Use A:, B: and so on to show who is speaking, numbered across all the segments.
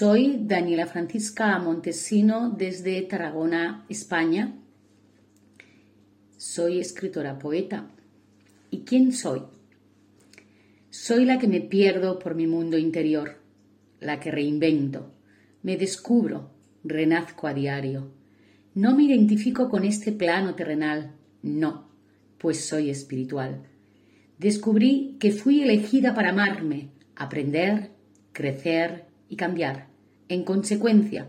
A: Soy Daniela Francisca Montesino desde Tarragona, España. Soy escritora poeta. ¿Y quién soy? Soy la que me pierdo por mi mundo interior, la que reinvento, me descubro, renazco a diario. No me identifico con este plano terrenal, no, pues soy espiritual. Descubrí que fui elegida para amarme, aprender, crecer y cambiar. En consecuencia,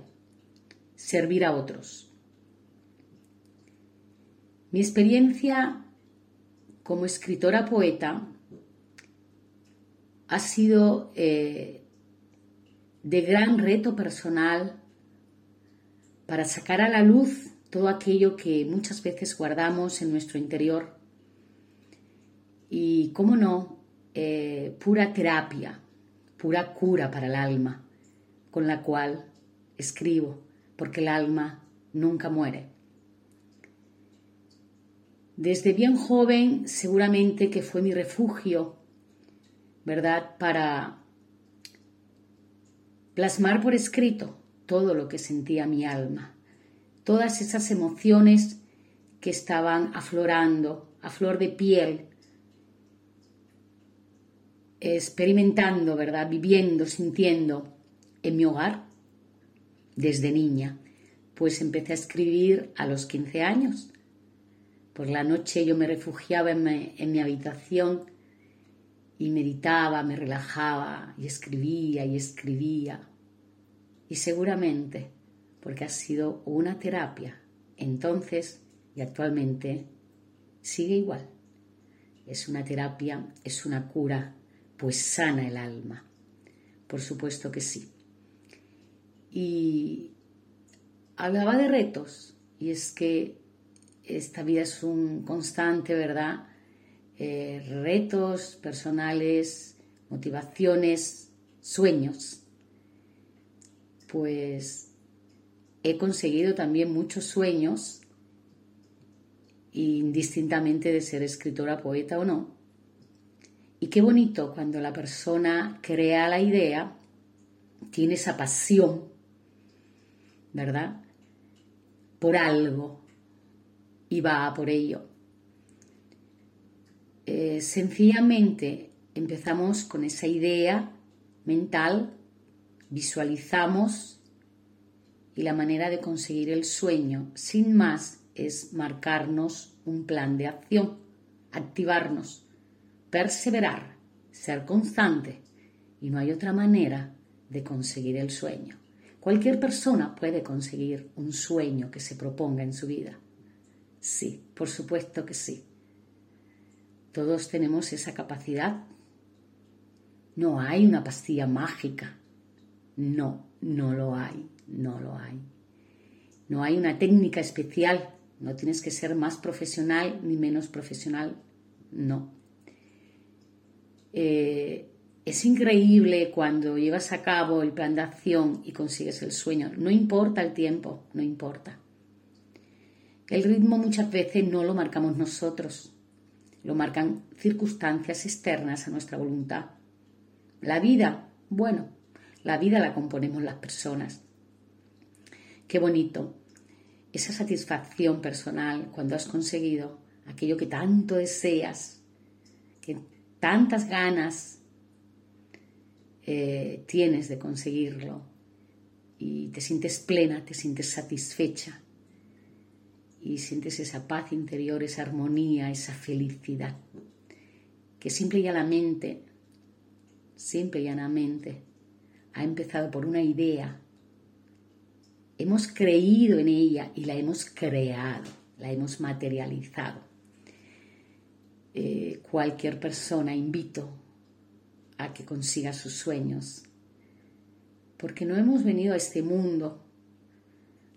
A: servir a otros. Mi experiencia como escritora poeta ha sido eh, de gran reto personal para sacar a la luz todo aquello que muchas veces guardamos en nuestro interior. Y, cómo no, eh, pura terapia, pura cura para el alma, con la cual escribo, porque el alma nunca muere. Desde bien joven seguramente que fue mi refugio, ¿verdad? Para plasmar por escrito todo lo que sentía mi alma, todas esas emociones que estaban aflorando a flor de piel, experimentando, ¿verdad? Viviendo, sintiendo en mi hogar desde niña. Pues empecé a escribir a los 15 años. Por la noche yo me refugiaba en mi, en mi habitación y meditaba, me relajaba y escribía y escribía y seguramente porque ha sido una terapia. Entonces y actualmente sigue igual. Es una terapia, es una cura, pues sana el alma. Por supuesto que sí. Y hablaba de retos, y es que esta vida es un constante, ¿verdad? Eh, retos personales, motivaciones, sueños pues he conseguido también muchos sueños, indistintamente de ser escritora, poeta o no. Y qué bonito cuando la persona crea la idea, tiene esa pasión, ¿verdad? Por algo y va por ello. Eh, sencillamente empezamos con esa idea mental visualizamos y la manera de conseguir el sueño, sin más, es marcarnos un plan de acción, activarnos, perseverar, ser constante y no hay otra manera de conseguir el sueño. Cualquier persona puede conseguir un sueño que se proponga en su vida. Sí, por supuesto que sí. Todos tenemos esa capacidad. No hay una pastilla mágica no, no lo hay, no lo hay. No hay una técnica especial, no tienes que ser más profesional ni menos profesional, no. Eh, es increíble cuando llevas a cabo el plan de acción y consigues el sueño. No importa el tiempo, no importa. El ritmo muchas veces no lo marcamos nosotros, lo marcan circunstancias externas a nuestra voluntad. La vida, bueno, la vida la componemos las personas. Qué bonito. Esa satisfacción personal cuando has conseguido aquello que tanto deseas, que tantas ganas eh, tienes de conseguirlo y te sientes plena, te sientes satisfecha y sientes esa paz interior, esa armonía, esa felicidad, que simple y llanamente, simple y llanamente ha empezado por una idea. Hemos creído en ella y la hemos creado, la hemos materializado. Eh, cualquier persona invito a que consiga sus sueños. Porque no hemos venido a este mundo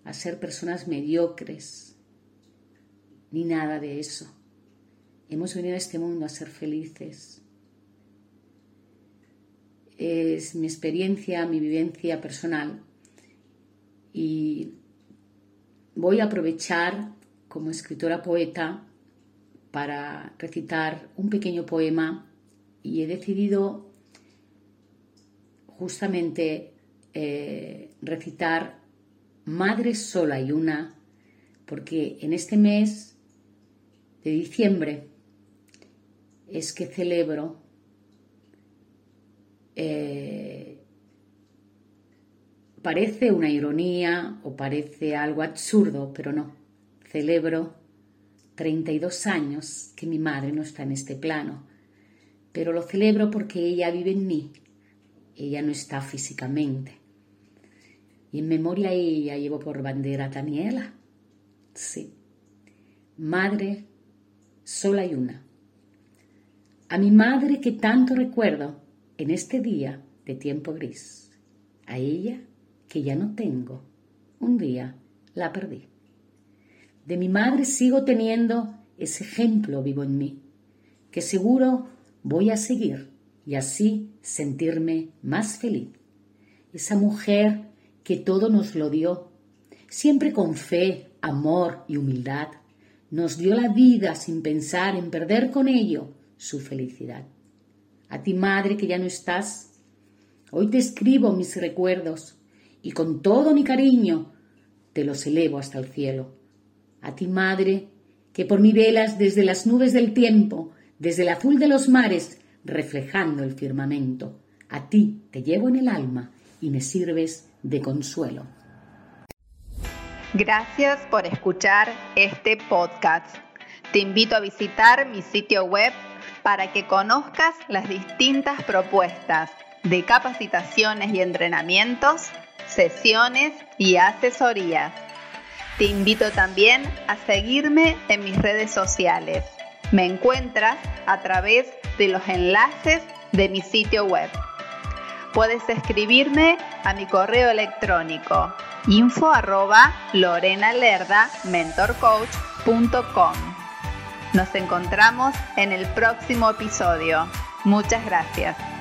A: a ser personas mediocres, ni nada de eso. Hemos venido a este mundo a ser felices. Es mi experiencia, mi vivencia personal. Y voy a aprovechar como escritora poeta para recitar un pequeño poema y he decidido justamente eh, recitar Madre sola y una porque en este mes de diciembre es que celebro eh, parece una ironía o parece algo absurdo, pero no. Celebro 32 años que mi madre no está en este plano, pero lo celebro porque ella vive en mí. Ella no está físicamente. Y en memoria a ella llevo por bandera a Daniela. Sí. Madre sola y una. A mi madre que tanto recuerdo en este día de tiempo gris. A ella que ya no tengo. Un día la perdí. De mi madre sigo teniendo ese ejemplo vivo en mí, que seguro voy a seguir y así sentirme más feliz. Esa mujer que todo nos lo dio, siempre con fe, amor y humildad, nos dio la vida sin pensar en perder con ello su felicidad. A ti, madre, que ya no estás, hoy te escribo mis recuerdos y con todo mi cariño te los elevo hasta el cielo. A ti, madre, que por mí velas desde las nubes del tiempo, desde el azul de los mares, reflejando el firmamento. A ti te llevo en el alma y me sirves de consuelo.
B: Gracias por escuchar este podcast. Te invito a visitar mi sitio web para que conozcas las distintas propuestas de capacitaciones y entrenamientos, sesiones y asesorías. Te invito también a seguirme en mis redes sociales. Me encuentras a través de los enlaces de mi sitio web. Puedes escribirme a mi correo electrónico info arroba mentorcoach.com. Nos encontramos en el próximo episodio. Muchas gracias.